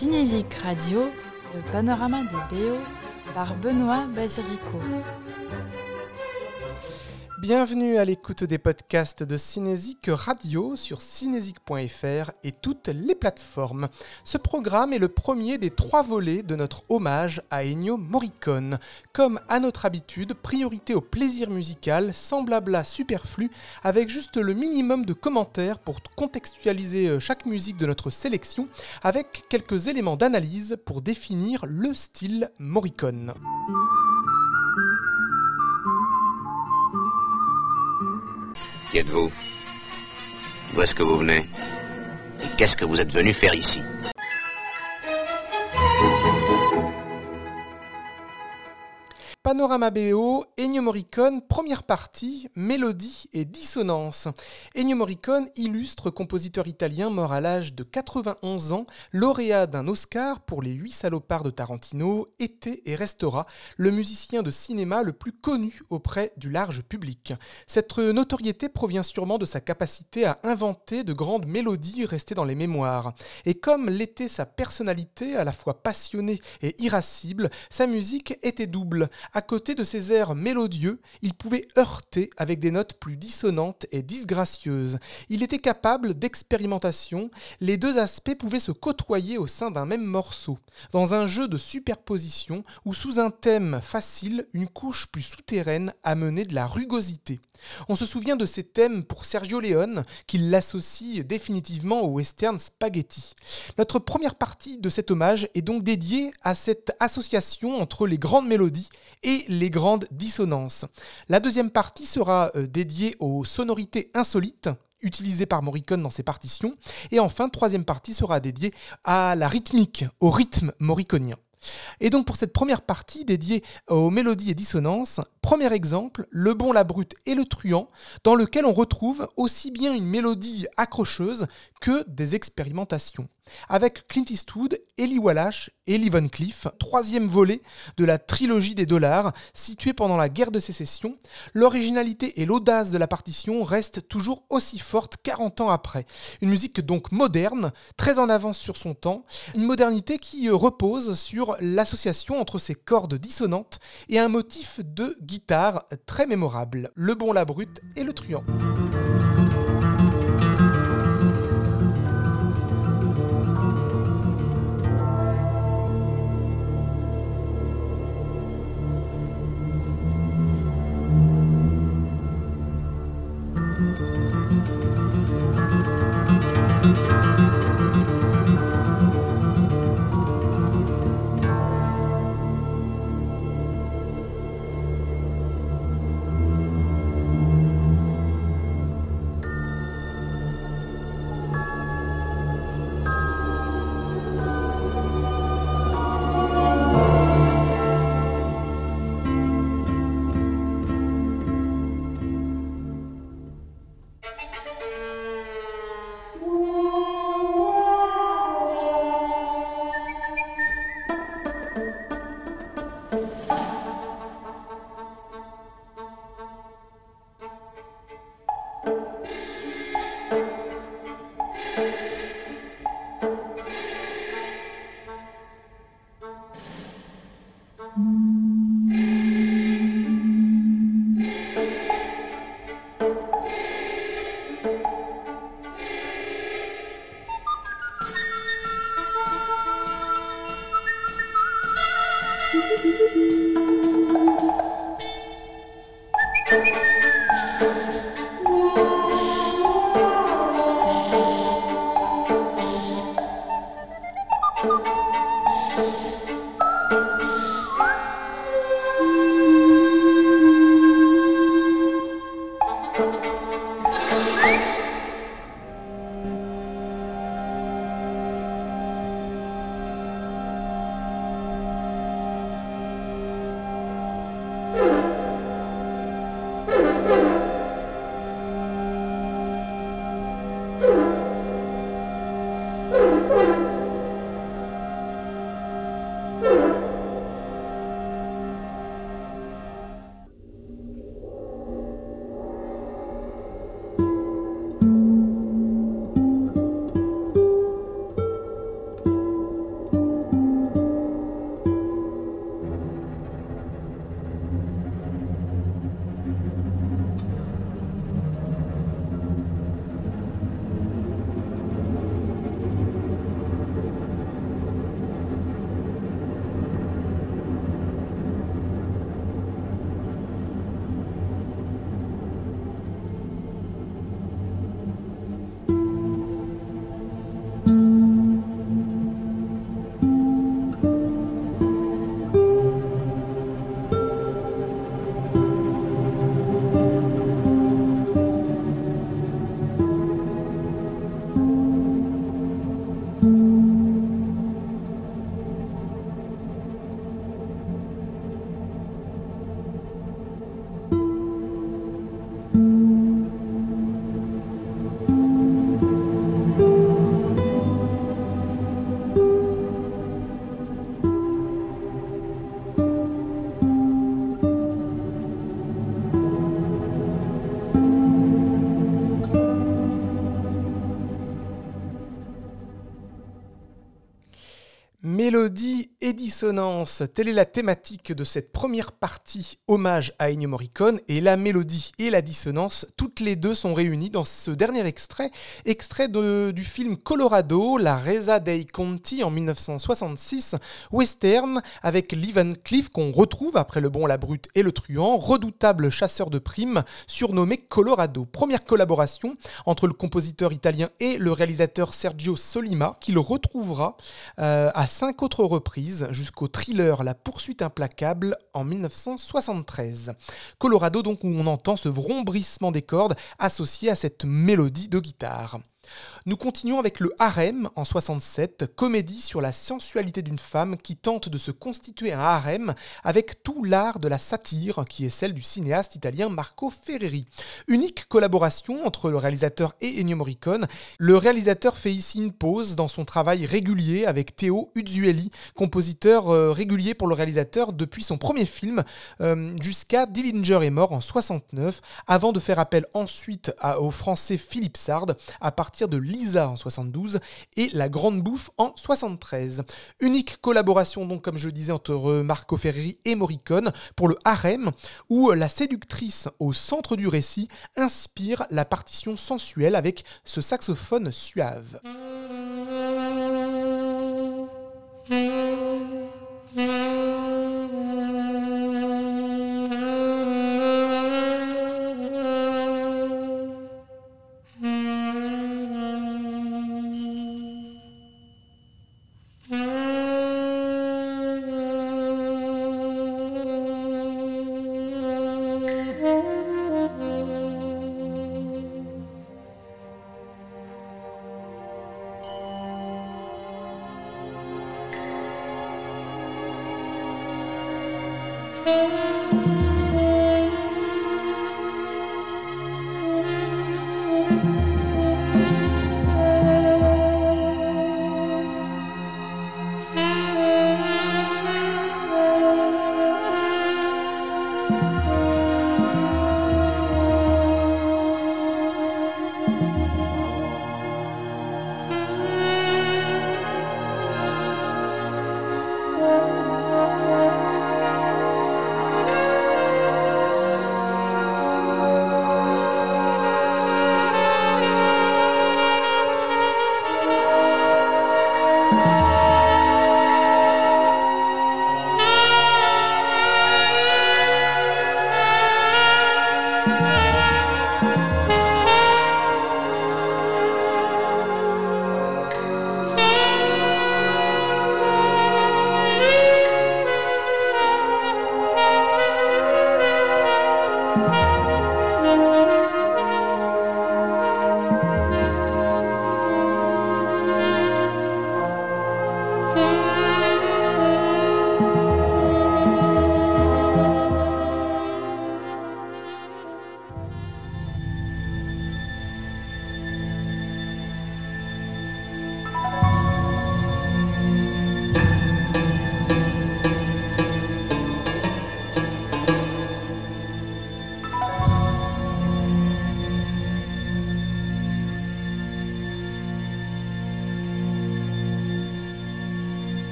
Cinésique Radio, le panorama des BO par Benoît Basirico. Bienvenue à l'écoute des podcasts de Cinésique Radio sur cinésique.fr et toutes les plateformes. Ce programme est le premier des trois volets de notre hommage à Ennio Morricone. Comme à notre habitude, priorité au plaisir musical, sans blabla superflu, avec juste le minimum de commentaires pour contextualiser euh, chaque musique de notre sélection, avec quelques éléments d'analyse pour définir le style Morricone. Qui êtes-vous? D'où est-ce que vous venez? Et qu'est-ce que vous êtes venu faire ici? Panorama BO, Ennio Morricone, première partie, mélodie et dissonance. Ennio Morricone, illustre compositeur italien mort à l'âge de 91 ans, lauréat d'un Oscar pour Les Huit salopards de Tarantino, était et restera le musicien de cinéma le plus connu auprès du large public. Cette notoriété provient sûrement de sa capacité à inventer de grandes mélodies restées dans les mémoires. Et comme l'était sa personnalité, à la fois passionnée et irascible, sa musique était double. À côté de ses airs mélodieux, il pouvait heurter avec des notes plus dissonantes et disgracieuses. Il était capable d'expérimentation, les deux aspects pouvaient se côtoyer au sein d'un même morceau, dans un jeu de superposition où sous un thème facile, une couche plus souterraine amenait de la rugosité. On se souvient de ces thèmes pour Sergio Leone, qui l'associe définitivement au western spaghetti. Notre première partie de cet hommage est donc dédiée à cette association entre les grandes mélodies et les grandes dissonances. La deuxième partie sera euh, dédiée aux sonorités insolites utilisées par Morricone dans ses partitions. Et enfin, troisième partie sera dédiée à la rythmique, au rythme morriconien. Et donc pour cette première partie dédiée aux mélodies et dissonances, premier exemple, Le bon, la brute et le truand, dans lequel on retrouve aussi bien une mélodie accrocheuse que des expérimentations avec Clint Eastwood, Eli Wallach et Lee Van Cleef, troisième volet de la trilogie des dollars, située pendant la guerre de sécession. L'originalité et l'audace de la partition restent toujours aussi fortes 40 ans après. Une musique donc moderne, très en avance sur son temps, une modernité qui repose sur l'association entre ces cordes dissonantes et un motif de guitare très mémorable, le bon, la brute et le truand. Mélodie et dissonance, telle est la thématique de cette première partie hommage à Ennio Morricone et la mélodie et la dissonance, toutes les deux sont réunies dans ce dernier extrait, extrait du film Colorado, la Reza dei Conti en 1966, western avec Lee Van Cleef qu'on retrouve après Le Bon, la Brute et Le Truand, redoutable chasseur de primes surnommé Colorado. Première collaboration entre le compositeur italien et le réalisateur Sergio Solima qui le retrouvera euh, à cinq autres reprises jusqu'au thriller La poursuite implacable en 1973. Colorado donc où on entend ce vrombrissement des cordes associé à cette mélodie de guitare. Nous continuons avec le Harem en 67, comédie sur la sensualité d'une femme qui tente de se constituer un harem avec tout l'art de la satire qui est celle du cinéaste italien Marco Ferreri. Unique collaboration entre le réalisateur et Ennio Morricone. Le réalisateur fait ici une pause dans son travail régulier avec Teo Uzzueli, compositeur euh, régulier pour le réalisateur depuis son premier film euh, jusqu'à Dillinger est mort en 69 avant de faire appel ensuite au français Philippe Sard à partir de Lisa en 72 et La Grande Bouffe en 73. Unique collaboration donc comme je le disais entre euh, Marco Ferreri et Morricone pour le harem où euh, la séductrice au centre du récit inspire la partition sensuelle avec ce saxophone suave. Mmh.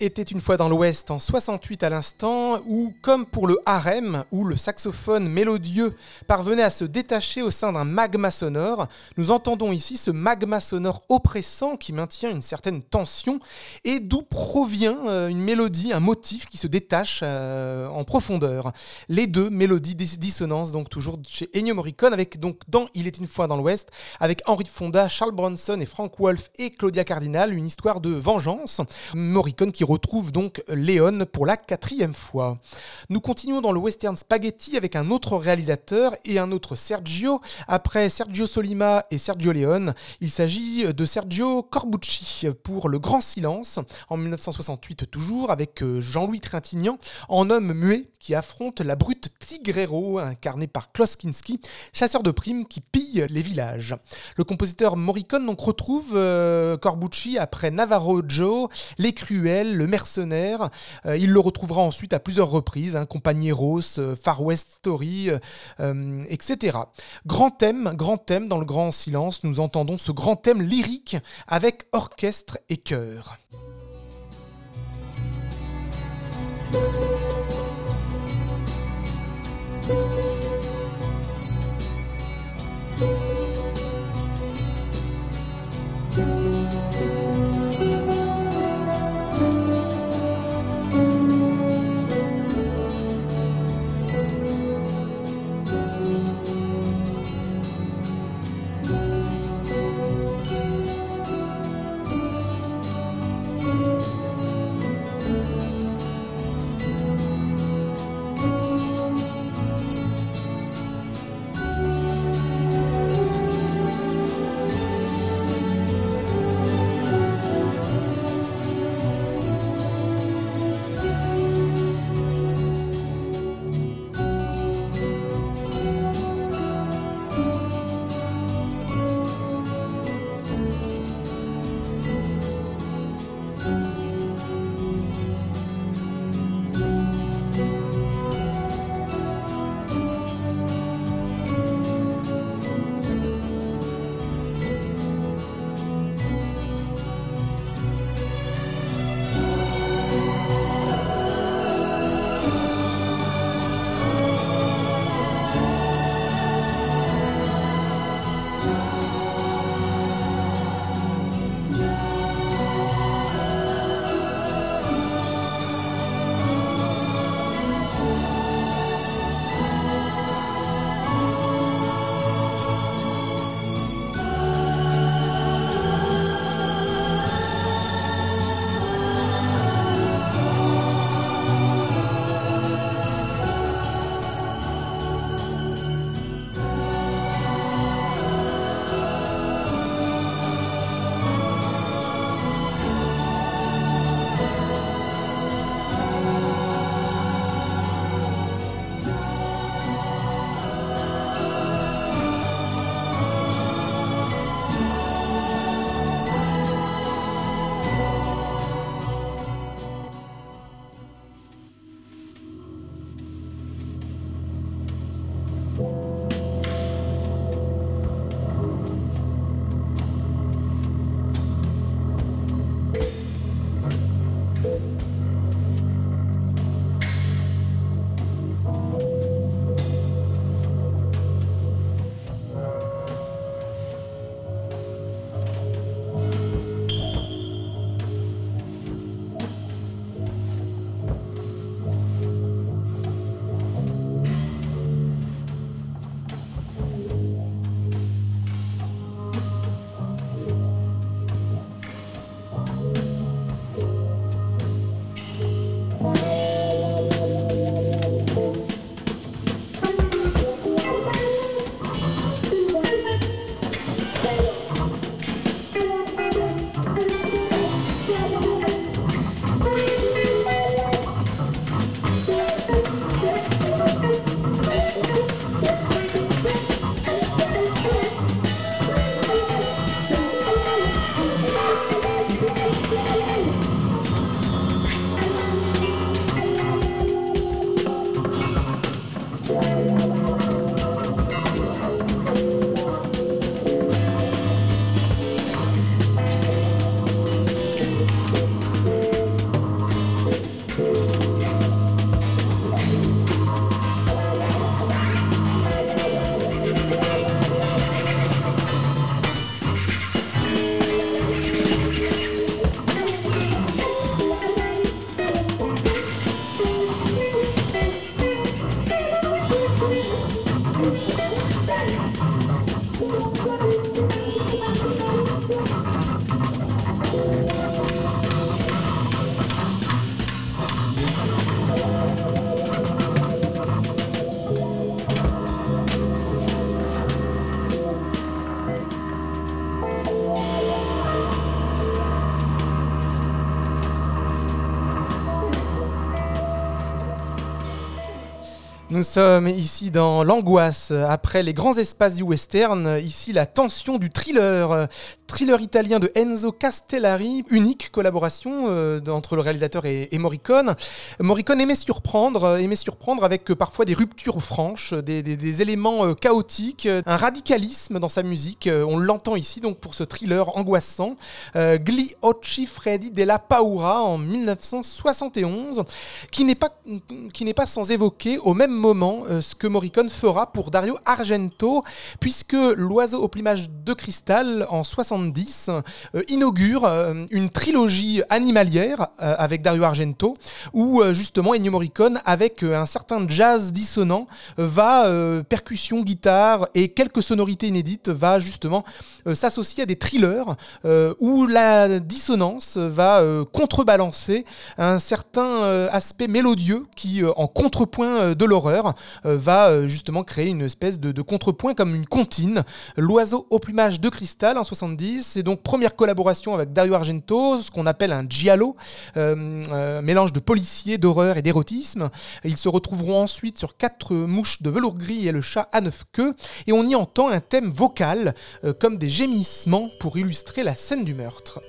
Était une fois dans l'Ouest en 68 à l'instant, où, comme pour le harem, où le saxophone mélodieux parvenait à se détacher au sein d'un magma sonore, nous entendons ici ce magma sonore oppressant qui maintient une certaine tension et d'où provient euh, une mélodie, un motif qui se détache euh, en profondeur. Les deux mélodies dissonances, donc toujours chez Ennio Morricone, avec donc dans Il était une fois dans l'Ouest, avec Henry Fonda, Charles Bronson et Frank Wolf et Claudia Cardinal, une histoire de vengeance. Morricone qui retrouve donc Léon pour la quatrième fois. Nous continuons dans le western spaghetti avec un autre réalisateur et un autre Sergio. Après Sergio Solima et Sergio Leone, il s'agit de Sergio Corbucci pour Le Grand Silence en 1968 toujours avec euh, Jean-Louis Trintignant en homme muet qui affronte la brute Tigrero incarné par Klaus Kinski, chasseur de primes qui pille les villages. Le compositeur Morricone donc retrouve euh, Corbucci après Navarro Joe, Les Cruels, Le Mercenaire. Euh, il le retrouvera ensuite à plusieurs reprises, hein, Compagnie Rose, euh, Far West Story, etc. Grand thème, grand thème dans le grand silence, nous entendons ce grand thème lyrique avec orchestre et chœur. Nous sommes ici dans l'angoisse, après les grands espaces du western, ici la tension du thriller, thriller italien de Enzo Castellari, unique collaboration euh, entre le réalisateur et, Morricone. Morricone aimait surprendre, aimait surprendre avec euh, parfois des ruptures franches, des, éléments euh, chaotiques, un radicalisme dans sa musique. on l'entend ici donc pour ce thriller angoissant, Gli Occhi Freddy della Paura en 1971, qui n'est pas, qui n'est pas sans évoquer au même moment euh, ce que Morricone fera pour Dario Argento, puisque L'oiseau au plumage de cristal en 70 euh, inaugure euh, une trilogie animalière avec Dario Argento, où justement Ennio Morricone, avec un certain jazz dissonant, va, percussion, guitare et quelques sonorités inédites, va justement s'associer à des thrillers où la dissonance va contrebalancer un certain aspect mélodieux qui, en contrepoint de l'horreur, euh, va euh, justement créer une espèce de, contrepoint comme une comptine. L'oiseau au plumage de cristal en 70, c'est donc première collaboration avec Dario Argento, ce qu'on appelle un giallo, euh, mélange de policier, d'horreur et d'érotisme. Ils se retrouveront ensuite sur quatre mouches de velours gris et le chat à neuf queues, et on y entend un thème vocal comme des gémissements pour illustrer la scène du meurtre.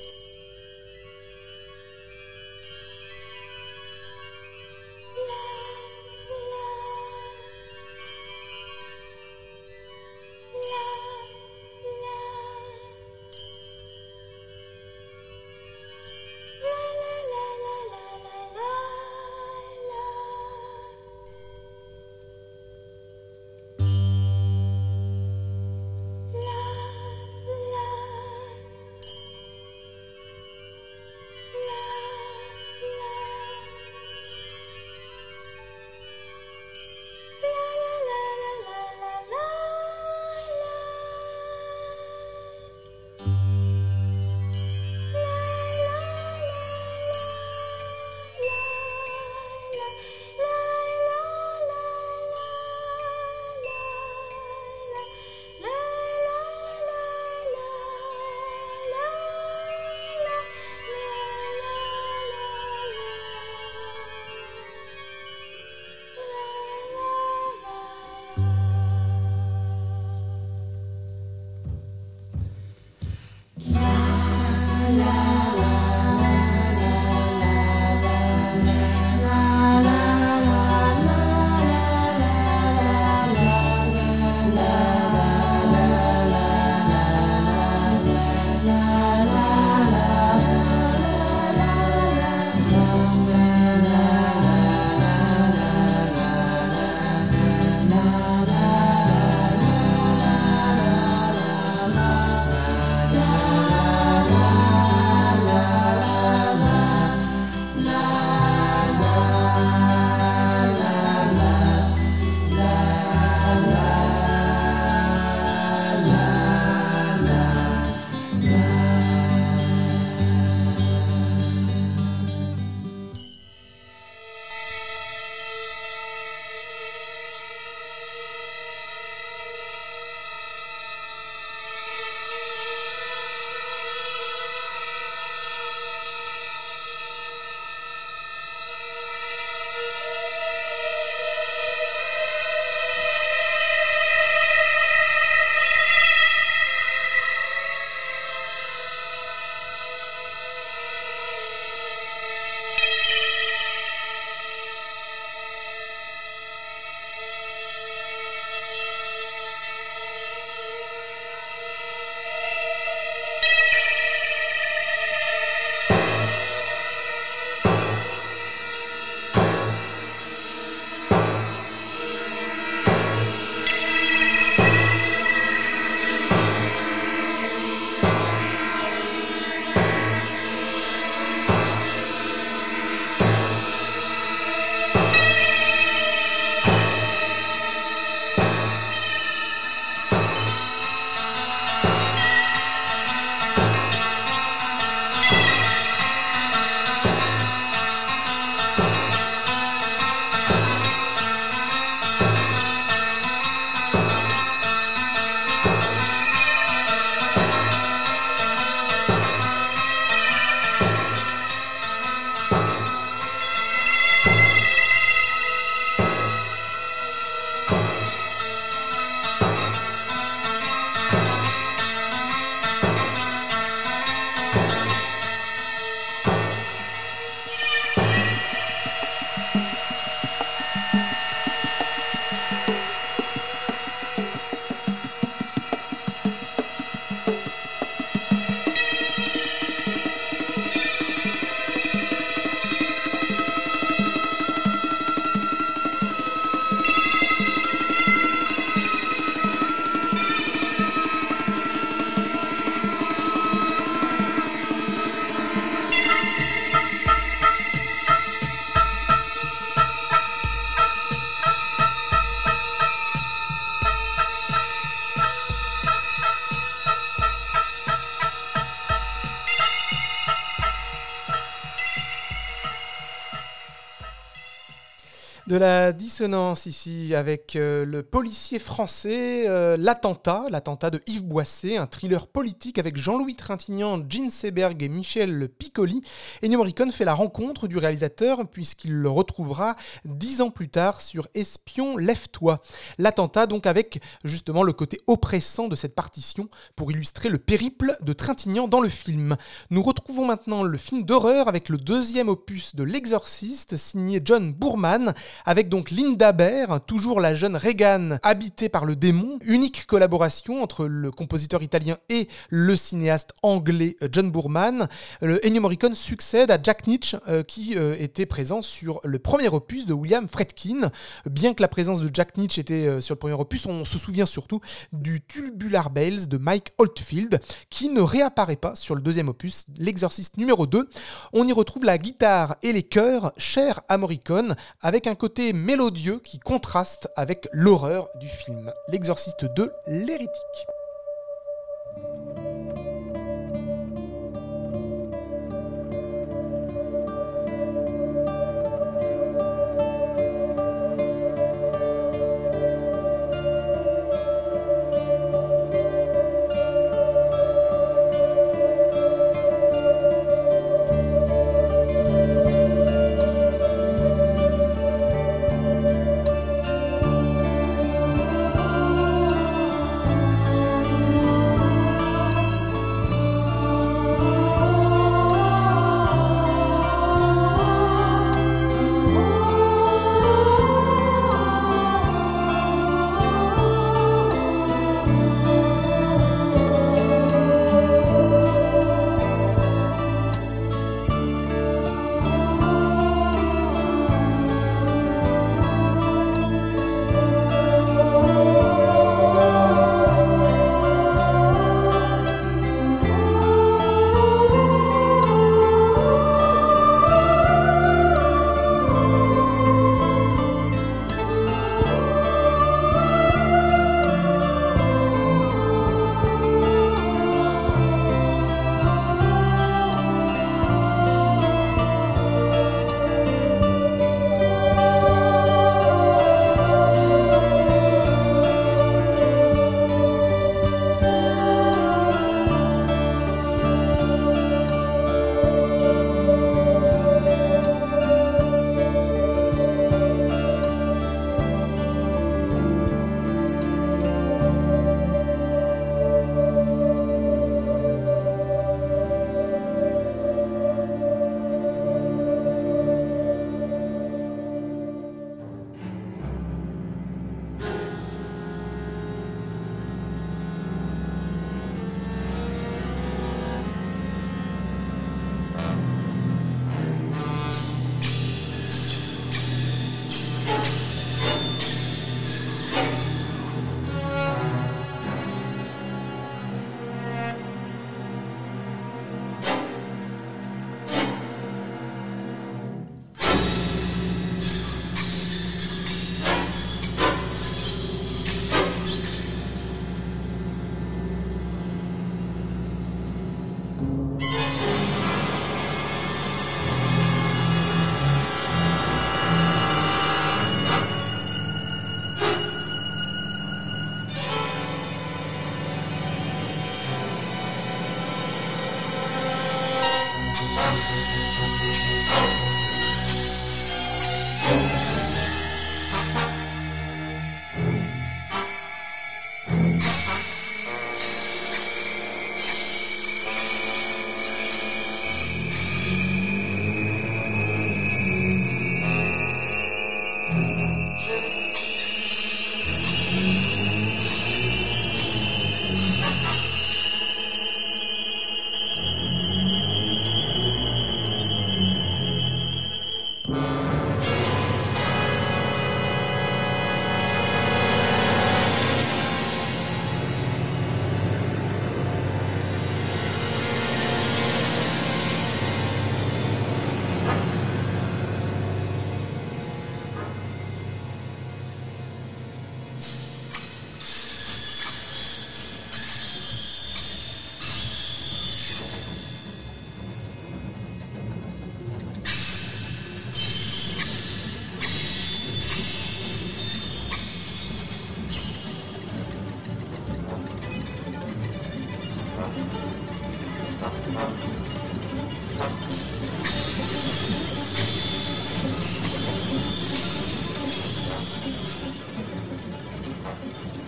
De la dissonance ici avec euh, le policier français, euh, L'attentat, l'attentat de Yves Boisset, un thriller politique avec Jean-Louis Trintignant, Gene Seberg et Michel Piccoli. Ennio Morricone fait la rencontre du réalisateur puisqu'il le retrouvera dix ans plus tard sur Espion, lève-toi. L'attentat donc avec justement le côté oppressant de cette partition pour illustrer le périple de Trintignant dans le film. Nous retrouvons maintenant le film d'horreur avec le deuxième opus de L'Exorciste signé John Boorman avec donc Linda Baer, toujours la jeune Regan habitée par le démon, unique collaboration entre le compositeur italien et le cinéaste anglais euh, John Boorman. Le Ennio Morricone succède à Jack Nitch euh, qui euh, était présent sur le premier opus de William Fredkin. Bien que la présence de Jack Nitch était sur le premier opus, on se souvient surtout du Tubular Bells de Mike Oldfield qui ne réapparaît pas sur le deuxième opus, L'Exorciste numéro 2. On y retrouve la guitare et les chœurs chers à Morricone avec un côté mélodieux qui contraste avec l'horreur du film. L'exorciste 2, l'hérétique.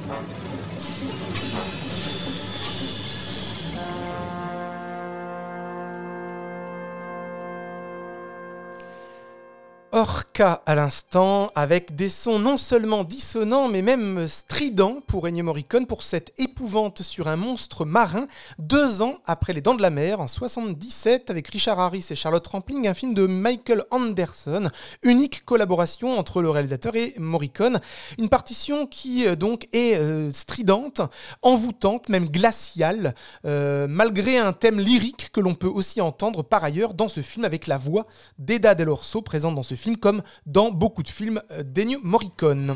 オッケー! Orca à l'instant, avec des sons non seulement dissonants, mais même stridents pour Ennio Morricone, pour cette épouvante sur un monstre marin, deux ans après Les Dents de la Mer, en 77, avec Richard Harris et Charlotte Rampling, un film de Michael Anderson, unique collaboration entre le réalisateur et Morricone. Une partition qui euh, donc est euh, stridente, envoûtante, même glaciale, euh, malgré un thème lyrique que l'on peut aussi entendre par ailleurs dans ce film avec la voix d'Eda Del Orso présente dans ce film comme dans beaucoup de films d'Ennio Morricone.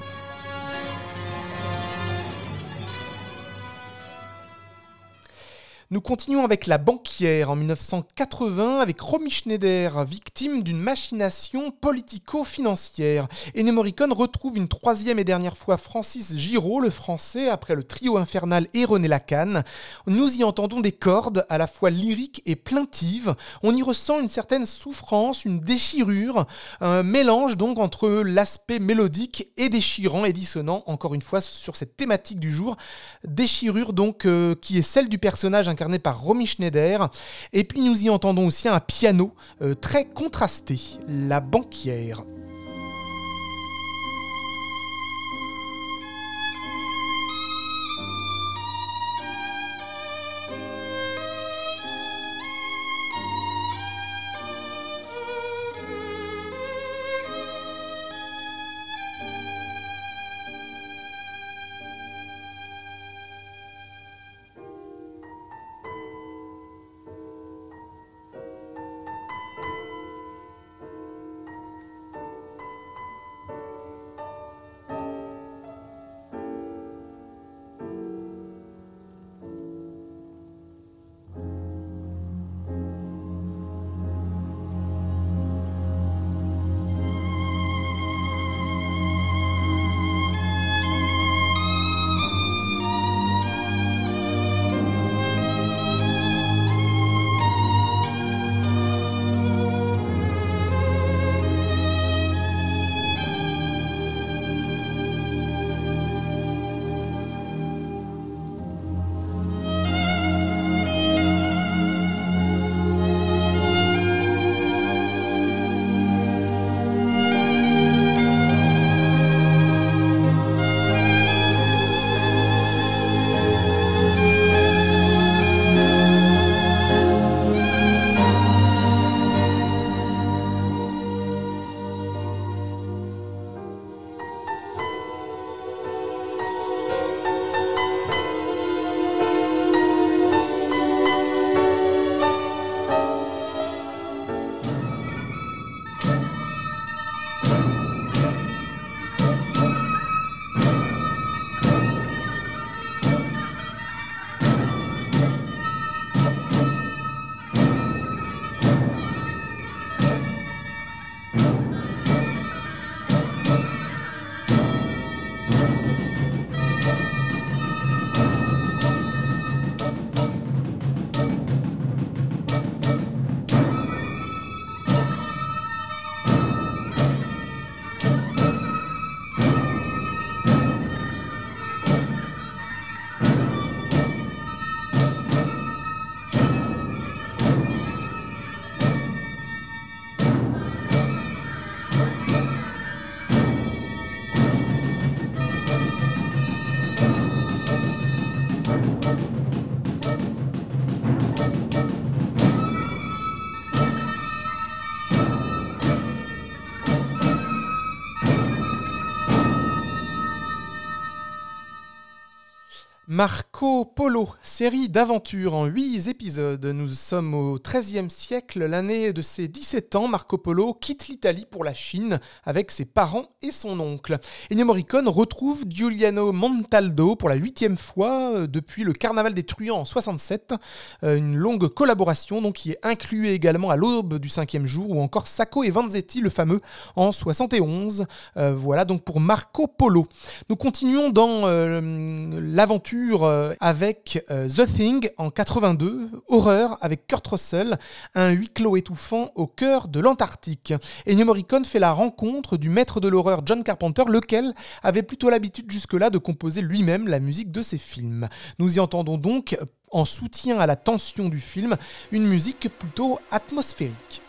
Nous continuons avec La banquière en 1980 avec Romy Schneider, victime d'une machination politico-financière. Ennio Morricone retrouve une troisième et dernière fois Francis Giraud, le français, après le trio infernal et René Lacan. Nous y entendons des cordes à la fois lyriques et plaintives. On y ressent une certaine souffrance, une déchirure, un mélange donc entre l'aspect mélodique et déchirant et dissonant, encore une fois sur cette thématique du jour. Déchirure donc euh, qui est celle du personnage incarné par Romy Schneider. Et puis nous y entendons aussi un piano euh, très contrasté, La banquière. Marc Marco Polo, série d'aventures en 8 épisodes. Nous sommes au XIIIe siècle, l'année de ses 17 ans. Marco Polo quitte l'Italie pour la Chine avec ses parents et son oncle. Ennio Morricone retrouve Giuliano Montaldo pour la huitième fois euh, depuis le Carnaval des Truands en 67. Euh, une longue collaboration donc, qui est inclue également à l'aube du cinquième jour ou encore Sacco et Vanzetti, le fameux, en 71. Euh, voilà donc pour Marco Polo. Nous continuons dans l'aventure euh, avec euh, The Thing en 82, horreur avec Kurt Russell, un huis clos étouffant au cœur de l'Antarctique. Ennio Morricone fait la rencontre du maître de l'horreur John Carpenter, lequel avait plutôt l'habitude jusque-là de composer lui-même la musique de ses films. Nous y entendons donc, en soutien à la tension du film, une musique plutôt atmosphérique.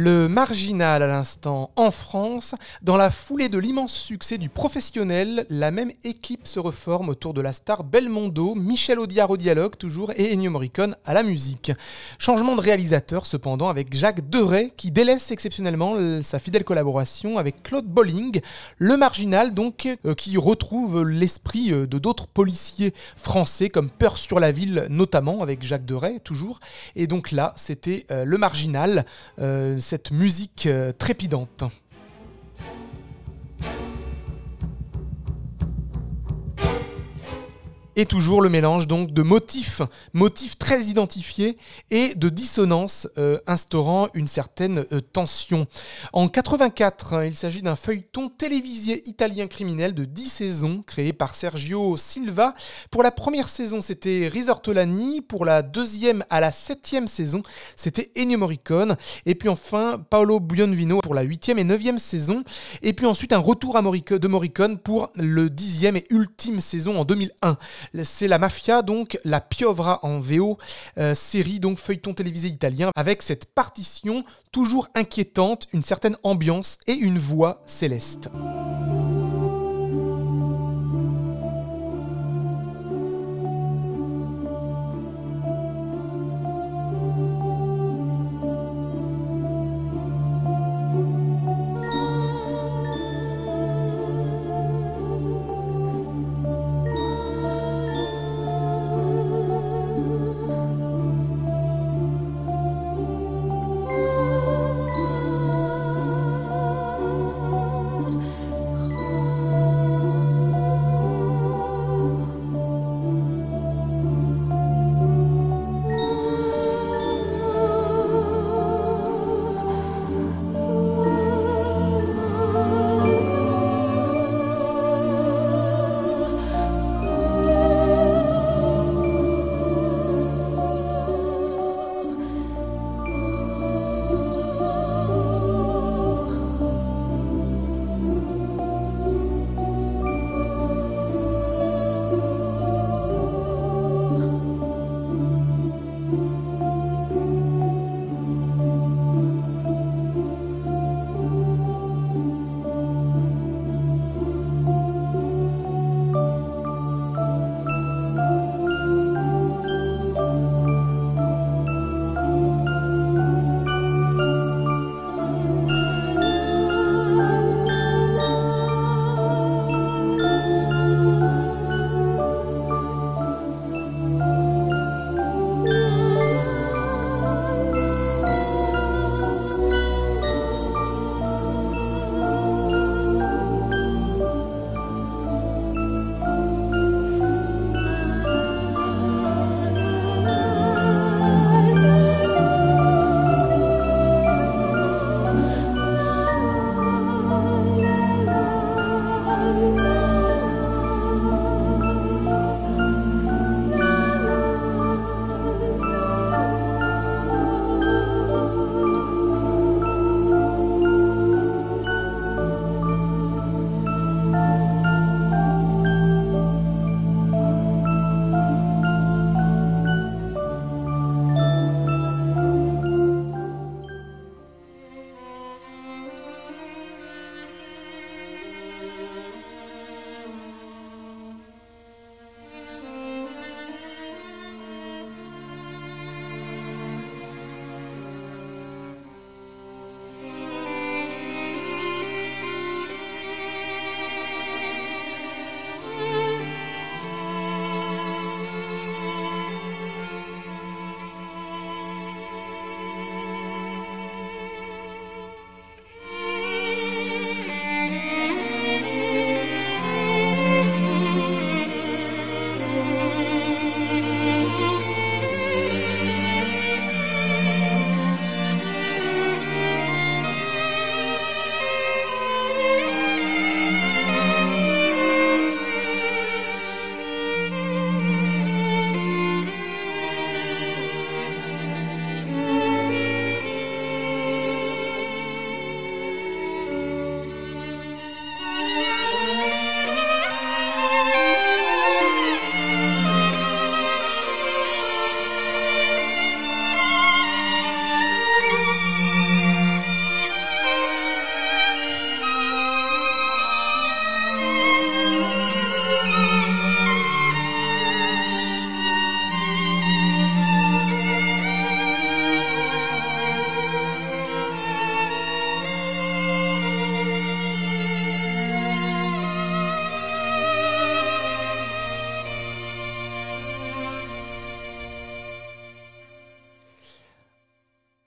Le marginal à l'instant en France, dans la foulée de l'immense succès du professionnel, la même équipe se reforme autour de la star Belmondo, Michel Audiard au dialogue toujours et Ennio Morricone à la musique. Changement de réalisateur cependant avec Jacques Deray qui délaisse exceptionnellement sa fidèle collaboration avec Claude Bolling, le marginal donc euh, qui retrouve l'esprit euh, de d'autres policiers français comme Peur sur la ville notamment avec Jacques Deray toujours. Et donc là c'était euh, le marginal cette musique euh, trépidante. Et toujours le mélange donc de motifs, motifs très identifiés et de dissonances euh, instaurant une certaine euh, tension. En 84, hein, il s'agit d'un feuilleton télévisé italien criminel de 10 saisons créé par Sergio Silva. Pour la première saison, c'était Risortolani. Pour la deuxième à la septième saison, c'était Ennio Morricone. Et puis enfin, Paolo Buonvino pour la huitième et neuvième saison. Et puis ensuite, un retour de Morricone pour le dixième et ultime saison en 2001. C'est la mafia, donc la Piovra en VO, euh, série donc feuilleton télévisé italien, avec cette partition toujours inquiétante, une certaine ambiance et une voix céleste.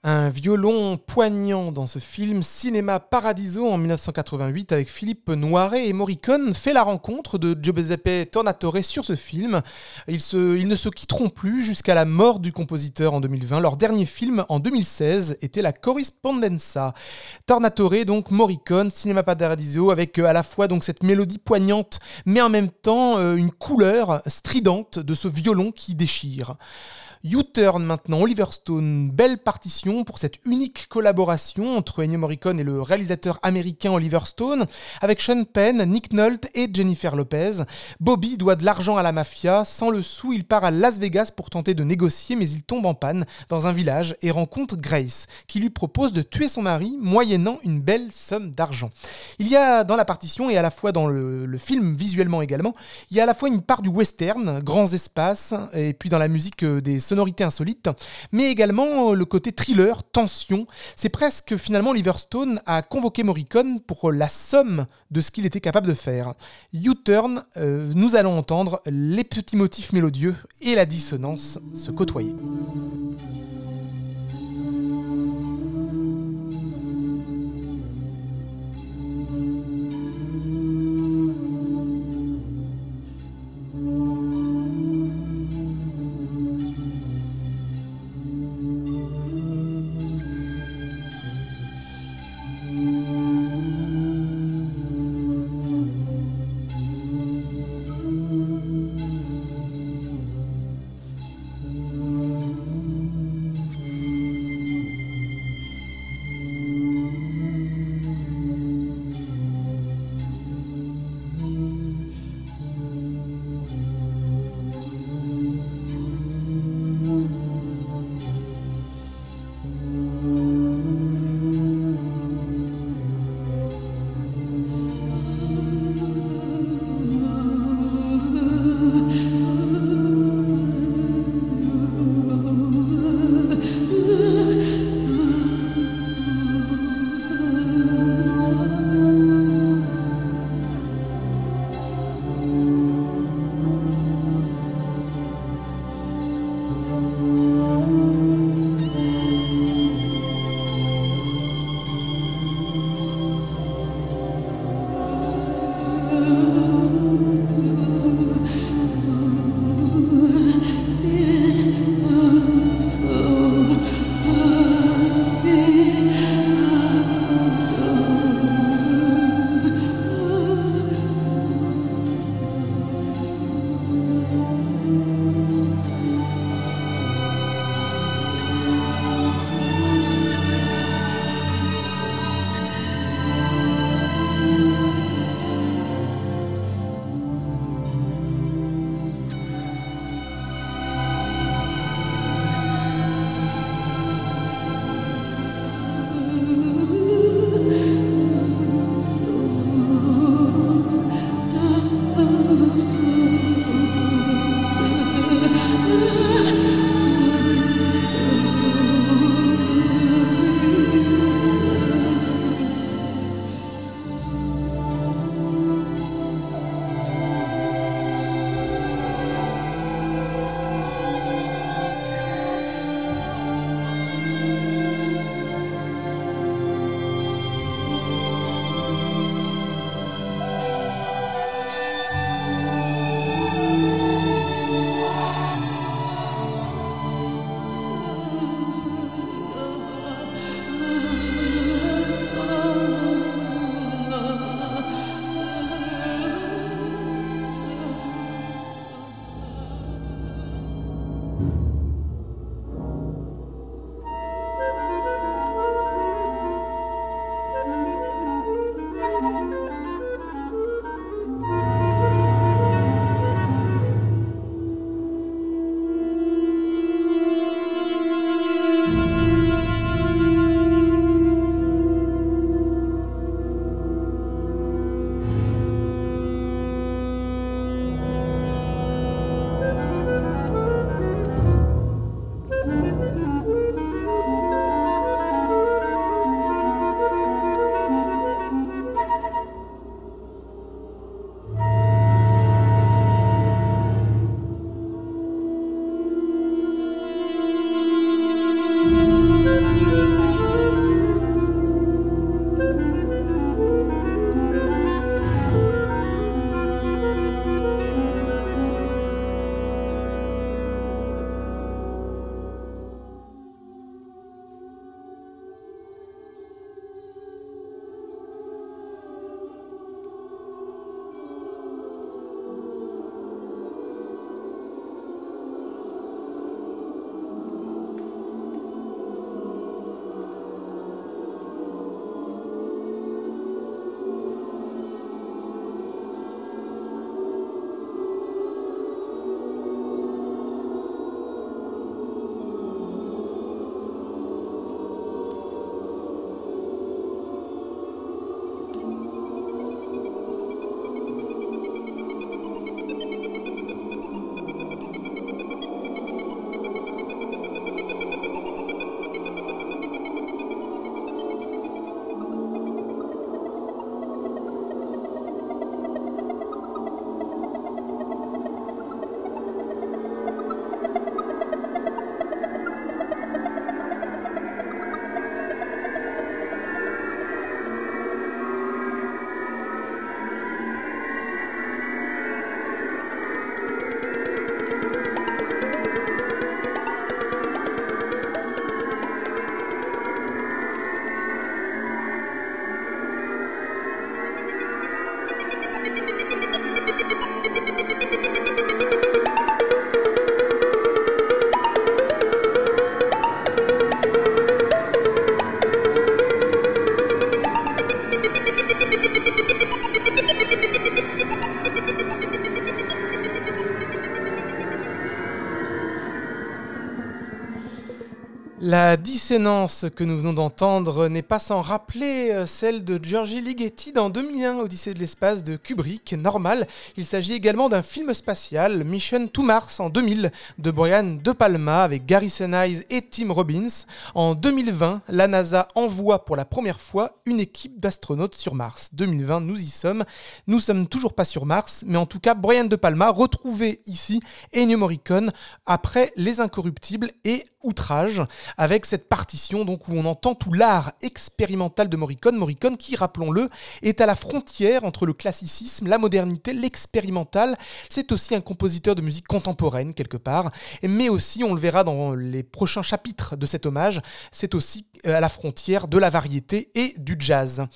Un violon poignant dans ce film Cinéma Paradiso en 1988 avec Philippe Noiret et Morricone fait la rencontre de Giuseppe Tornatore sur ce film. Ils, ne se quitteront plus jusqu'à la mort du compositeur en 2020. Leur dernier film en 2016 était La Corrispondenza. Tornatore donc Morricone, Cinéma Paradiso avec euh, à la fois donc cette mélodie poignante mais en même temps euh, une couleur stridente de ce violon qui déchire. U-Turn maintenant, Oliver Stone, belle partition pour cette unique collaboration entre Ennio Morricone et le réalisateur américain Oliver Stone, avec Sean Penn, Nick Nolte et Jennifer Lopez. Bobby doit de l'argent à la mafia, sans le sou il part à Las Vegas pour tenter de négocier mais il tombe en panne dans un village et rencontre Grace, qui lui propose de tuer son mari moyennant une belle somme d'argent. Il y a dans la partition et à la fois dans le, le film visuellement également, il y a à la fois une part du western, grands espaces, et puis dans la musique euh, des sonorité insolite, mais également le côté thriller, tension. C'est presque finalement Oliver Stone a convoqué Morricone pour la somme de ce qu'il était capable de faire. U-Turn, euh, nous allons entendre les petits motifs mélodieux et la dissonance se côtoyer. La dissonance que nous venons d'entendre n'est pas sans rappeler euh, celle de Giorgi Ligeti dans 2001, Odyssée de l'espace de Kubrick. Normal, il s'agit également d'un film spatial, Mission to Mars en 2000, de Brian De Palma avec Gary Sinise et Tim Robbins. En 2020, la NASA envoie pour la première fois une équipe d'astronautes sur Mars. 2020, nous y sommes. Nous sommes toujours pas sur Mars, mais en tout cas, Brian De Palma retrouvé ici Ennio Morricone après Les Incorruptibles et Outrage cette partition donc où on entend tout l'art expérimental de Morricone. Morricone qui, rappelons-le, est à la frontière entre le classicisme, la modernité, l'expérimental. C'est aussi un compositeur de musique contemporaine quelque part, mais aussi, on le verra dans les prochains chapitres de cet hommage, c'est aussi euh, à la frontière de la variété et du jazz.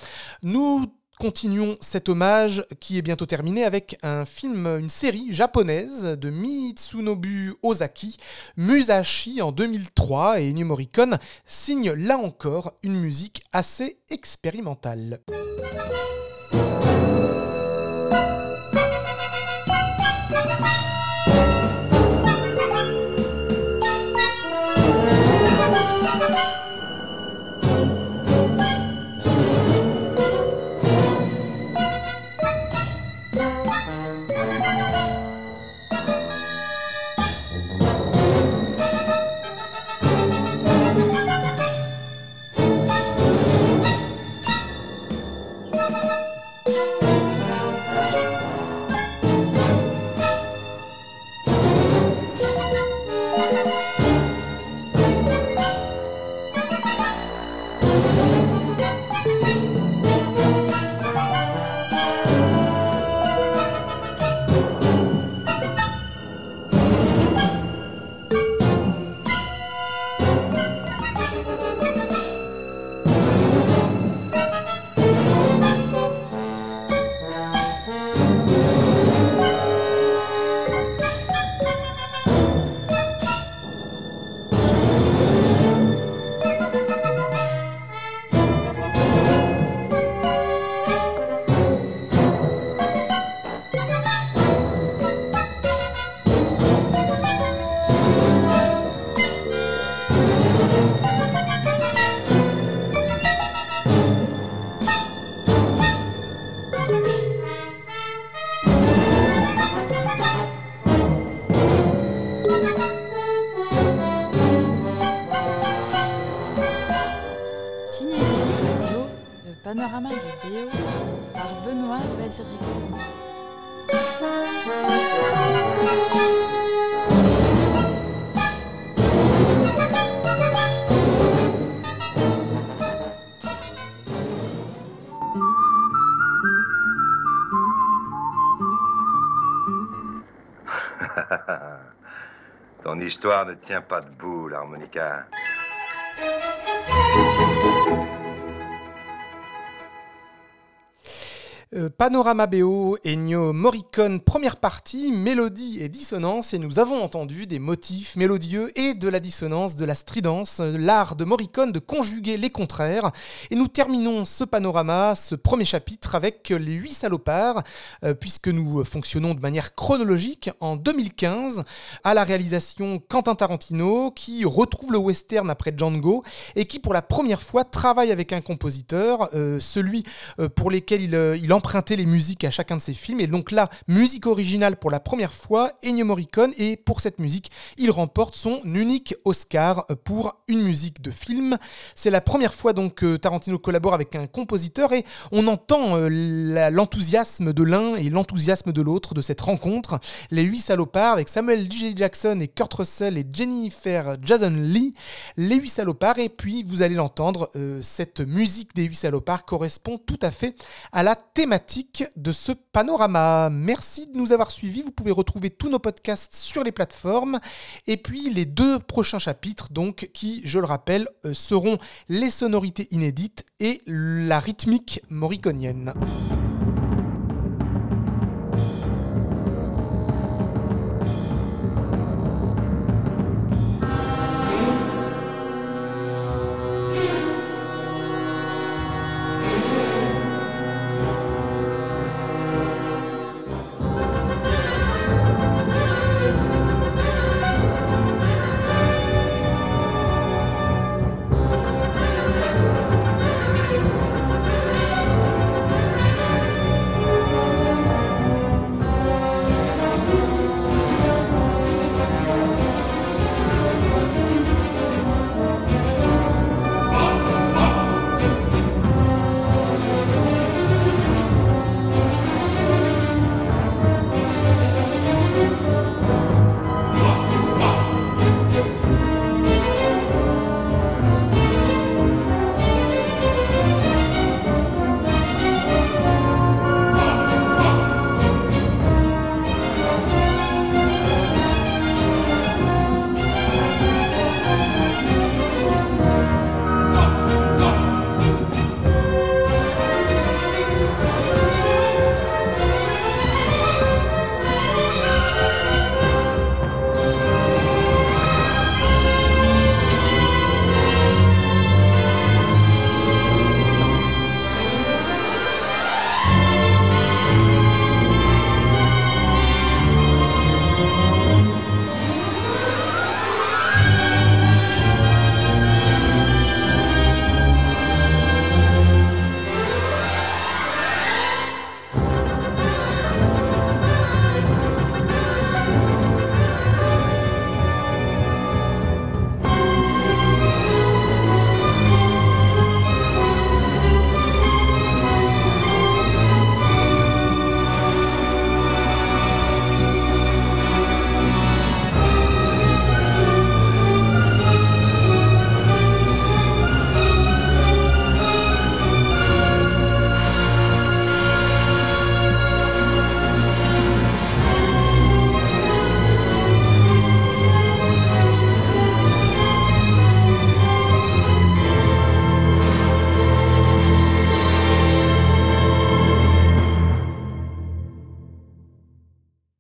Nous Continuons cet hommage qui est bientôt terminé avec un film, une série japonaise de Mitsunobu Ozaki, Musashi en 2003 et Ennio Morricone signe là encore une musique assez expérimentale. Histoire ne tient pas debout, l'harmonica. Euh, Panorama BO, Ennio Morricone, première partie, mélodie et dissonance, et nous avons entendu des motifs mélodieux et de la dissonance, de la stridence, l'art de Morricone de conjuguer les contraires. Et nous terminons ce panorama, ce premier chapitre, avec les huit salopards, euh, puisque nous fonctionnons de manière chronologique en 2015, à la réalisation Quentin Tarantino, qui retrouve le western après Django, et qui pour la première fois travaille avec un compositeur, euh, celui pour lequel il, il les musiques à chacun de ses films. Et donc là, musique originale pour la première fois, Ennio Morricone. Et pour cette musique, il remporte son unique Oscar pour une musique de film. C'est la première fois donc que Tarantino collabore avec un compositeur et on entend euh, l'enthousiasme de l'un et l'enthousiasme de l'autre de cette rencontre. Les huit salopards avec Samuel J. Jackson et Kurt Russell et Jennifer Jason Lee. Les huit salopards et puis vous allez l'entendre, euh, cette musique des huit salopards correspond tout à fait à la thématique de ce panorama. Merci de nous avoir suivis. Vous pouvez retrouver tous nos podcasts sur les plateformes. Et puis les deux prochains chapitres, donc, qui, je le rappelle, euh, seront les sonorités inédites et la rythmique morriconienne.